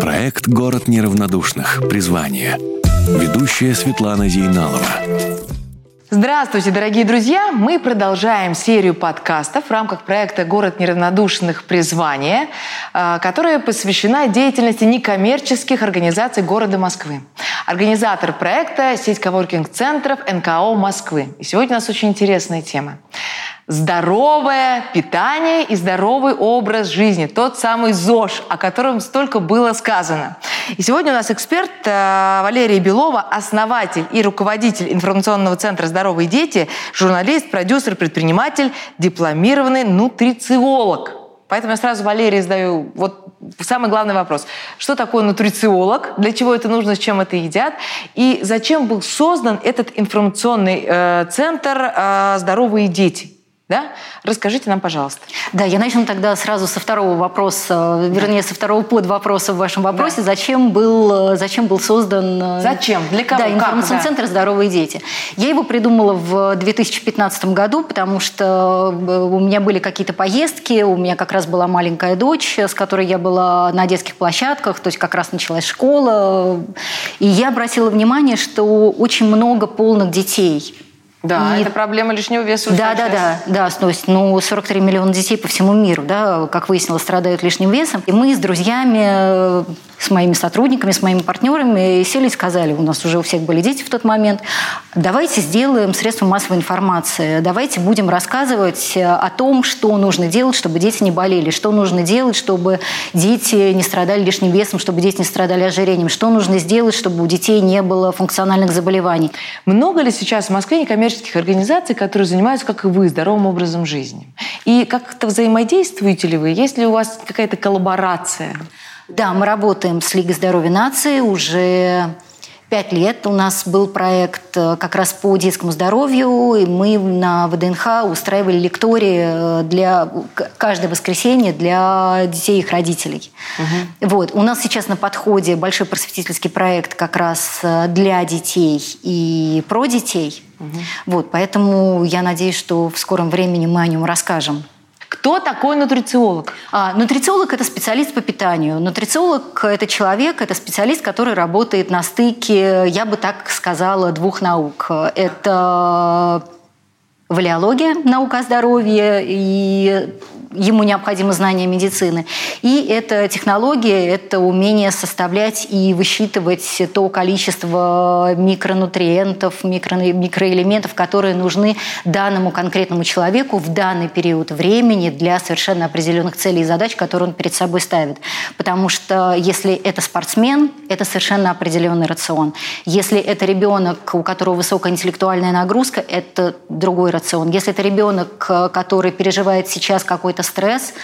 Проект «Город неравнодушных. Призвание». Ведущая Светлана Зейналова. Здравствуйте, дорогие друзья! Мы продолжаем серию подкастов в рамках проекта «Город неравнодушных. Призвание», э, которая посвящена деятельности некоммерческих организаций города Москвы. Организатор проекта – сеть коворкинг-центров НКО Москвы. И сегодня у нас очень интересная тема здоровое питание и здоровый образ жизни. Тот самый ЗОЖ, о котором столько было сказано. И сегодня у нас эксперт э, Валерия Белова, основатель и руководитель информационного центра «Здоровые дети», журналист, продюсер, предприниматель, дипломированный нутрициолог. Поэтому я сразу Валерии задаю вот самый главный вопрос. Что такое нутрициолог? Для чего это нужно? С чем это едят? И зачем был создан этот информационный э, центр э, «Здоровые дети»? Да? Расскажите нам, пожалуйста. Да, я начну тогда сразу со второго вопроса, вернее, со второго подвопроса в вашем вопросе. Да. Зачем, был, зачем был создан... Э, зачем? Для кого? Да, информационный центр «Здоровые дети». Я его придумала в 2015 году, потому что э, у меня были какие-то поездки, у меня как раз была маленькая дочь, с которой я была на детских площадках, то есть как раз началась школа. И я обратила внимание, что очень много полных детей да, и... это проблема лишнего веса. Да, да, да, да, то есть, ну, 43 миллиона детей по всему миру, да, как выяснилось, страдают лишним весом. И мы с друзьями с моими сотрудниками, с моими партнерами сели и сказали, у нас уже у всех были дети в тот момент, давайте сделаем средства массовой информации, давайте будем рассказывать о том, что нужно делать, чтобы дети не болели, что нужно делать, чтобы дети не страдали лишним весом, чтобы дети не страдали ожирением, что нужно сделать, чтобы у детей не было функциональных заболеваний. Много ли сейчас в Москве некоммерческих организаций, которые занимаются, как и вы, здоровым образом жизни? И как-то взаимодействуете ли вы? Есть ли у вас какая-то коллаборация? Да, мы работаем с Лигой здоровья нации уже пять лет. У нас был проект э, как раз по детскому здоровью, и мы на ВДНХ устраивали лектории э, для каждое воскресенье для детей и их родителей. Угу. Вот. У нас сейчас на подходе большой просветительский проект как раз э, для детей и про детей. Угу. Вот, поэтому я надеюсь, что в скором времени мы о нем расскажем. Кто такой нутрициолог? А, нутрициолог – это специалист по питанию. Нутрициолог – это человек, это специалист, который работает на стыке, я бы так сказала, двух наук. Это валиология, наука о здоровье и ему необходимо знание медицины. И это технология, это умение составлять и высчитывать то количество микронутриентов, микро, микроэлементов, которые нужны данному конкретному человеку в данный период времени для совершенно определенных целей и задач, которые он перед собой ставит. Потому что если это спортсмен, это совершенно определенный рацион. Если это ребенок, у которого высокая интеллектуальная нагрузка, это другой рацион. Если это ребенок, который переживает сейчас какой-то это стресс,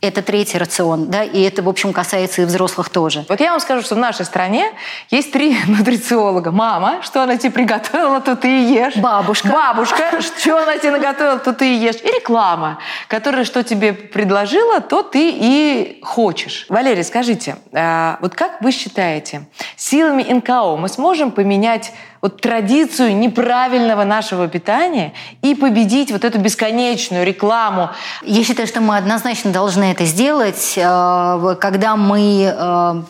это третий рацион, да, и это, в общем, касается и взрослых тоже. Вот я вам скажу, что в нашей стране есть три нутрициолога. Мама, что она тебе приготовила, то ты и ешь. Бабушка. Бабушка, что она тебе наготовила, то ты и ешь. И реклама, которая что тебе предложила, то ты и хочешь. Валерий, скажите, а, вот как вы считаете, силами НКО мы сможем поменять вот традицию неправильного нашего питания и победить вот эту бесконечную рекламу. Я считаю, что мы однозначно должны это сделать, э, когда мы э,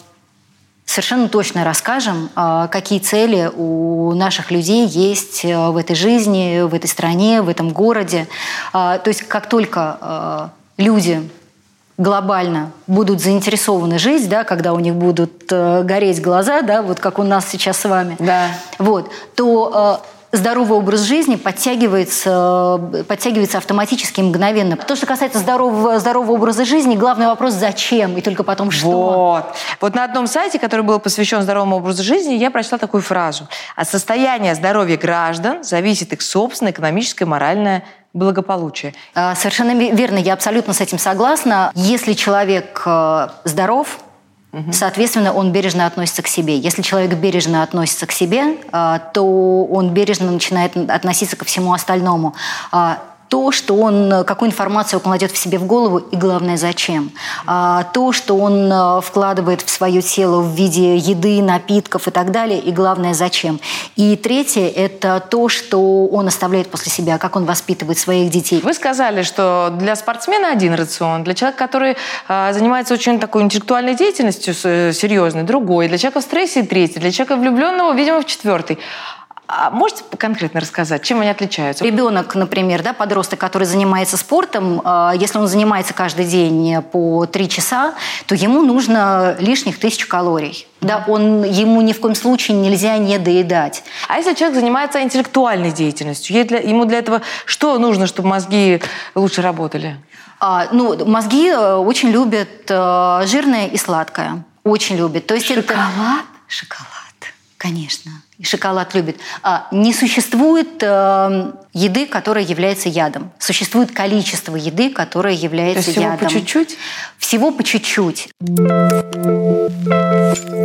совершенно точно расскажем, э, какие цели у наших людей есть в этой жизни, в этой стране, в этом городе. То есть как только люди глобально будут заинтересованы жить, да, когда у них будут э, гореть глаза, да, вот как у нас сейчас с вами, да. вот, то э, здоровый образ жизни подтягивается, подтягивается автоматически мгновенно. То, что касается здорового, здорового образа жизни, главный вопрос – зачем, и только потом что. Вот. Вот на одном сайте, который был посвящен здоровому образу жизни, я прочла такую фразу. От состояния здоровья граждан зависит их собственное экономическое, моральное благополучия. А, совершенно верно, я абсолютно с этим согласна. Если человек э, здоров, Угу. Соответственно, он бережно относится к себе. Если человек бережно относится к себе, э, то он бережно начинает относиться ко всему остальному. А, то, что он, какую информацию он кладет в себе в голову и, главное, зачем. А, то, что он э, вкладывает в свое тело в виде еды, напитков и так далее, и, главное, зачем. И третье – это то, что он оставляет после себя, как он воспитывает своих детей. Вы сказали, что для спортсмена один рацион, для человека, который э, занимается очень такой интеллектуальной деятельностью э, серьезной, другой, для человека в стрессе третий, для человека влюбленного, видимо, в четвертый. А можете конкретно рассказать, чем они отличаются? Ребенок, например, да, подросток, который занимается спортом, а, если он занимается каждый день по три часа, то ему нужно лишних тысячу калорий. Да, он, ему ни в коем случае нельзя не доедать. А если человек занимается интеллектуальной деятельностью, ему для этого что нужно, чтобы мозги лучше работали? А, ну, мозги э, очень любят э, жирное и сладкое. Очень любят. То есть шоколад? Это... Шоколад, конечно и шоколад любит. А, не существует э, еды, которая является ядом. Существует количество еды, которая является есть ядом. Всего по чуть-чуть? Всего по чуть-чуть.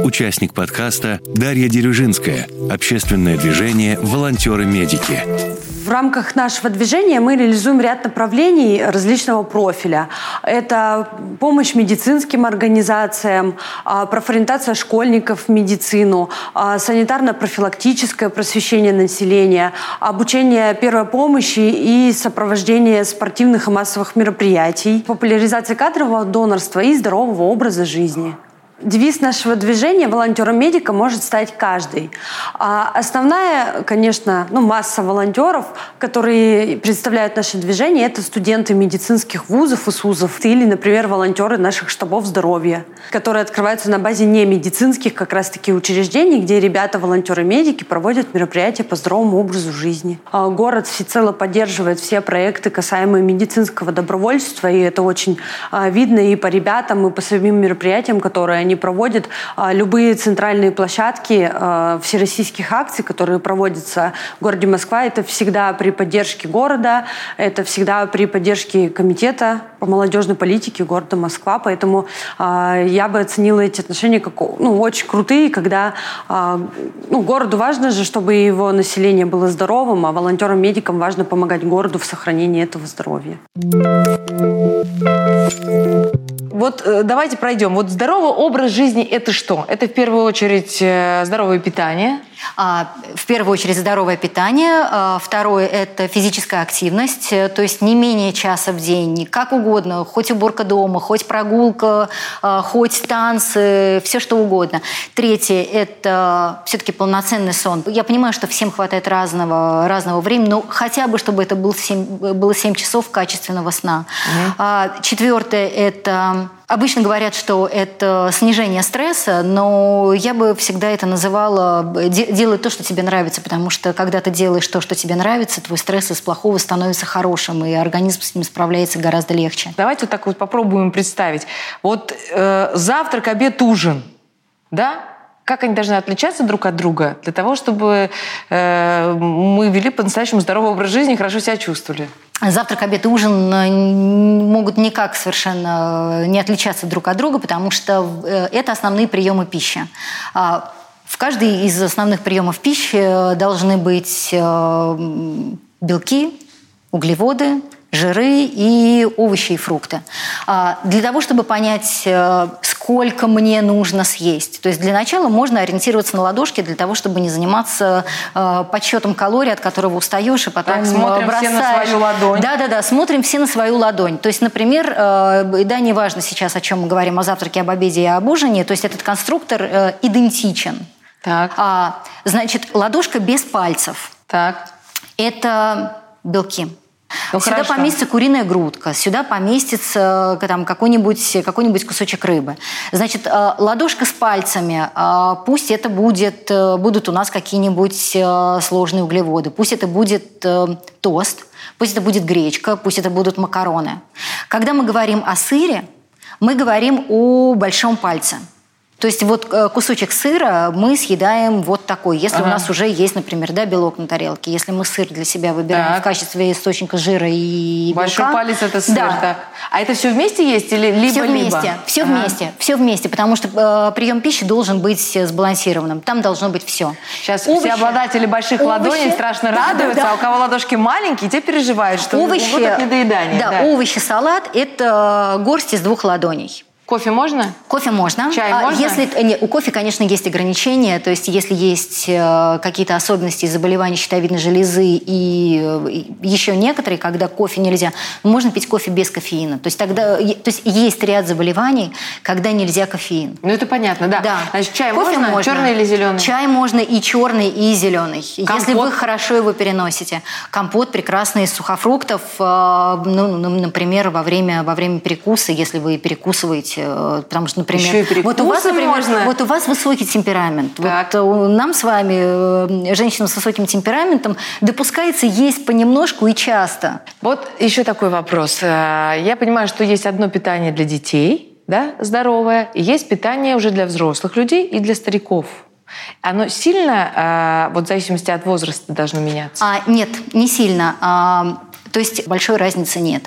Участник подкаста Дарья Дерюжинская. Общественное движение «Волонтеры-медики» в рамках нашего движения мы реализуем ряд направлений различного профиля. Это помощь медицинским организациям, а, профориентация школьников в медицину, а, санитарно-профилактическое просвещение населения, обучение первой помощи и сопровождение спортивных и массовых мероприятий, популяризация кадрового донорства и здорового образа жизни. Девиз нашего движения «Волонтером-медика» может стать каждый. А основная, конечно, ну, масса волонтеров, которые представляют наше движение, это студенты медицинских вузов и СУЗов или, например, волонтеры наших штабов здоровья, которые открываются на базе не медицинских как раз-таки учреждений, где ребята, волонтеры-медики, проводят мероприятия по здоровому образу жизни. А город всецело поддерживает все проекты, касаемые медицинского добровольчества, и это очень а, видно и по ребятам, и по самим мероприятиям, которые они проводят а, любые центральные площадки а, всероссийских акций, которые проводятся в городе Москва. Это всегда при поддержке города, это всегда при поддержке комитета по молодежной политике города Москва. Поэтому а, я бы оценила эти отношения как ну, очень крутые, когда ну, городу важно же, чтобы его население было здоровым, а волонтерам-медикам важно помогать городу в сохранении этого здоровья. Вот э, давайте пройдем. Вот здоровый образ жизни – это что? Это в первую очередь э, здоровое питание – в первую очередь здоровое питание, а, второе – это физическая активность, э, то есть не менее часа в день, как угодно, хоть уборка дома, хоть прогулка, а, хоть танцы, все что угодно. Третье – это все-таки полноценный сон. Я понимаю, что всем хватает разного, разного времени, но хотя бы, чтобы это был 7, было 7 часов качественного сна. Угу. Четвертое – это Обычно говорят, что это снижение стресса, но я бы всегда это называла делать то, что тебе нравится, потому что когда ты делаешь то, что тебе нравится, твой стресс из плохого становится хорошим, и организм с ним справляется гораздо легче. Давайте вот так вот попробуем представить. Вот э, завтрак, обед, ужин, да? Как они должны отличаться друг от друга для того, чтобы э, мы вели по-настоящему здоровый образ жизни и хорошо себя чувствовали? Завтрак, обед и ужин э, могут никак совершенно не отличаться друг от друга, потому что э, это основные приемы пищи. А, в каждой из основных приемов пищи э, должны быть белки, углеводы, жиры и овощи и фрукты. А, для того, чтобы понять, э, сколько мне нужно съесть. То есть для начала можно ориентироваться на ладошки для того, чтобы не заниматься э, подсчетом калорий, от которого устаешь, и потом так, смотрим бросаешь. все на свою ладонь. Да-да-да, смотрим все на свою ладонь. То есть, например, э, да, неважно сейчас, о чем мы говорим, о завтраке, об обеде и об ужине, то есть этот конструктор идентичен. Так. А, значит, ладошка без пальцев. Так. Это белки. Ну, сюда хорошо. поместится куриная грудка, сюда поместится там, какой-нибудь какой кусочек рыбы. Значит, э, ладошка с пальцами, э, пусть это будет, э, будут у нас какие-нибудь сложные углеводы, пусть это будет тост, пусть это будет гречка, пусть это будут макароны. Когда мы говорим о сыре, мы говорим о большом пальце. То есть вот э, кусочек сыра мы съедаем вот такой, если Ага. у нас уже есть, например, да, белок на тарелке. Если мы сыр для себя выбираем Так. в качестве источника жира и Большой белка. палец это сыр, Да. так. А это все вместе есть или либо Все вместе, либо? все Ага. вместе, все вместе, потому что э, прием пищи должен быть э, сбалансированным. Там должно быть все. Сейчас все обладатели больших ладоней страшно Да, да, радуются, да. а у кого ладошки маленькие, те переживают, что овощи, могут от недоедания. да, да. овощи, салат – это горсть из двух ладоней. Кофе можно? Кофе можно. Чай А можно? Если, не, у кофе, конечно, есть ограничения. То есть, если есть э, какие-то особенности заболевания щитовидной железы и, э, еще некоторые, когда кофе нельзя, можно пить кофе без кофеина. То есть, тогда, то есть, есть ряд заболеваний, когда нельзя кофеин. Ну это понятно, да. Да. Значит, чай Кофе можно? Черный или зеленый? Чай можно и черный, и зеленый. Если Компот? вы хорошо его переносите. Компот прекрасный из сухофруктов, э, ну, ну, например, во время, во время перекуса, если вы перекусываете, э, потому что, например, вот у вас, например, можно? вот у вас высокий темперамент. Так. Вот э, нам с вами, э, женщинам с высоким темпераментом, допускается есть понемножку и часто. Вот еще такой вопрос. Я понимаю, что есть одно питание для детей, да, здоровое, и есть питание уже для взрослых людей и для стариков. Оно сильно, вот в зависимости от возраста, должно меняться? А, нет, не сильно. То есть большой разницы нет.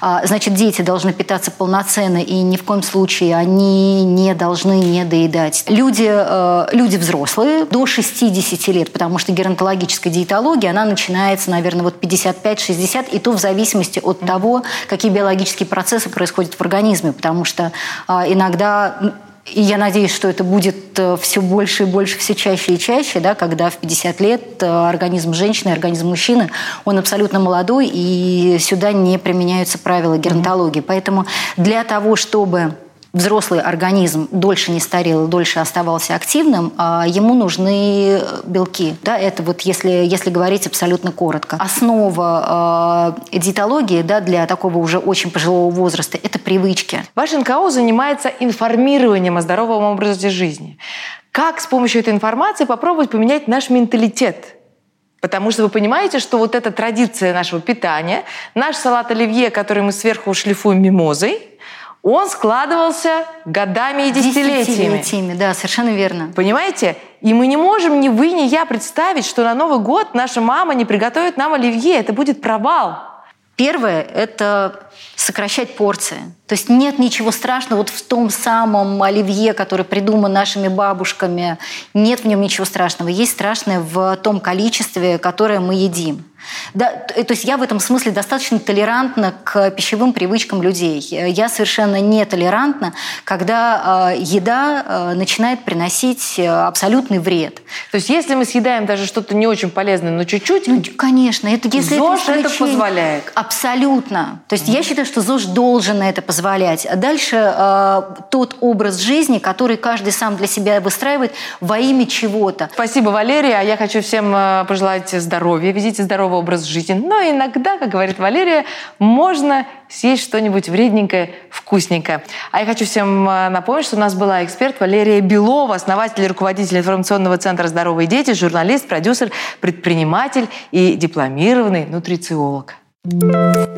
А, значит, дети должны питаться полноценно, и ни в коем случае они не должны не доедать. Люди, э, люди взрослые до 60 лет, потому что геронтологическая диетология, она начинается, наверное, вот 55-60, и то в зависимости от того, какие биологические процессы происходят в организме, потому что а, иногда и я надеюсь, что это будет все больше и больше, все чаще и чаще, да, когда в 50 лет э, организм женщины, организм мужчины, он абсолютно молодой, и сюда не применяются правила геронтологии. Поэтому для того, чтобы взрослый организм дольше не старел, дольше оставался активным, а ему нужны белки. Да, это вот если, если говорить абсолютно коротко. Основа э, диетологии да, для такого уже очень пожилого возраста – это привычки. Ваш НКО занимается информированием о здоровом образе жизни. Как с помощью этой информации попробовать поменять наш менталитет? Потому что вы понимаете, что вот эта традиция нашего питания, наш салат оливье, который мы сверху шлифуем мимозой, он складывался годами и десятилетиями. Десятилетиями, да, совершенно верно. Понимаете? И мы не можем ни вы, ни я представить, что на Новый год наша мама не приготовит нам оливье. Это будет провал. Первое – это сокращать порции. То есть нет ничего страшного вот в том самом оливье, который придуман нашими бабушками. Нет в нем ничего страшного. Есть страшное в том количестве, которое мы едим. Да, т- то есть я в этом смысле достаточно толерантна к пищевым привычкам людей. Я совершенно не толерантна, когда э, еда э, начинает приносить э, абсолютный вред. То есть если мы съедаем даже что-то не очень полезное, но чуть-чуть, Ну, конечно, это если ЗОЖ это, это позволяет. Абсолютно. То есть я считаю, что ЗОЖ должен это позволять. А дальше э, тот образ жизни, который каждый сам для себя выстраивает во имя чего-то. Спасибо, Валерия. А я хочу всем э, пожелать здоровья, ведите здоровый образ жизни. Но иногда, как говорит Валерия, можно съесть что-нибудь вредненькое, вкусненькое. А я хочу всем э, напомнить, что у нас была эксперт Валерия Белова, основатель и руководитель информационного центра «Здоровые дети», журналист, продюсер, предприниматель и дипломированный нутрициолог. Música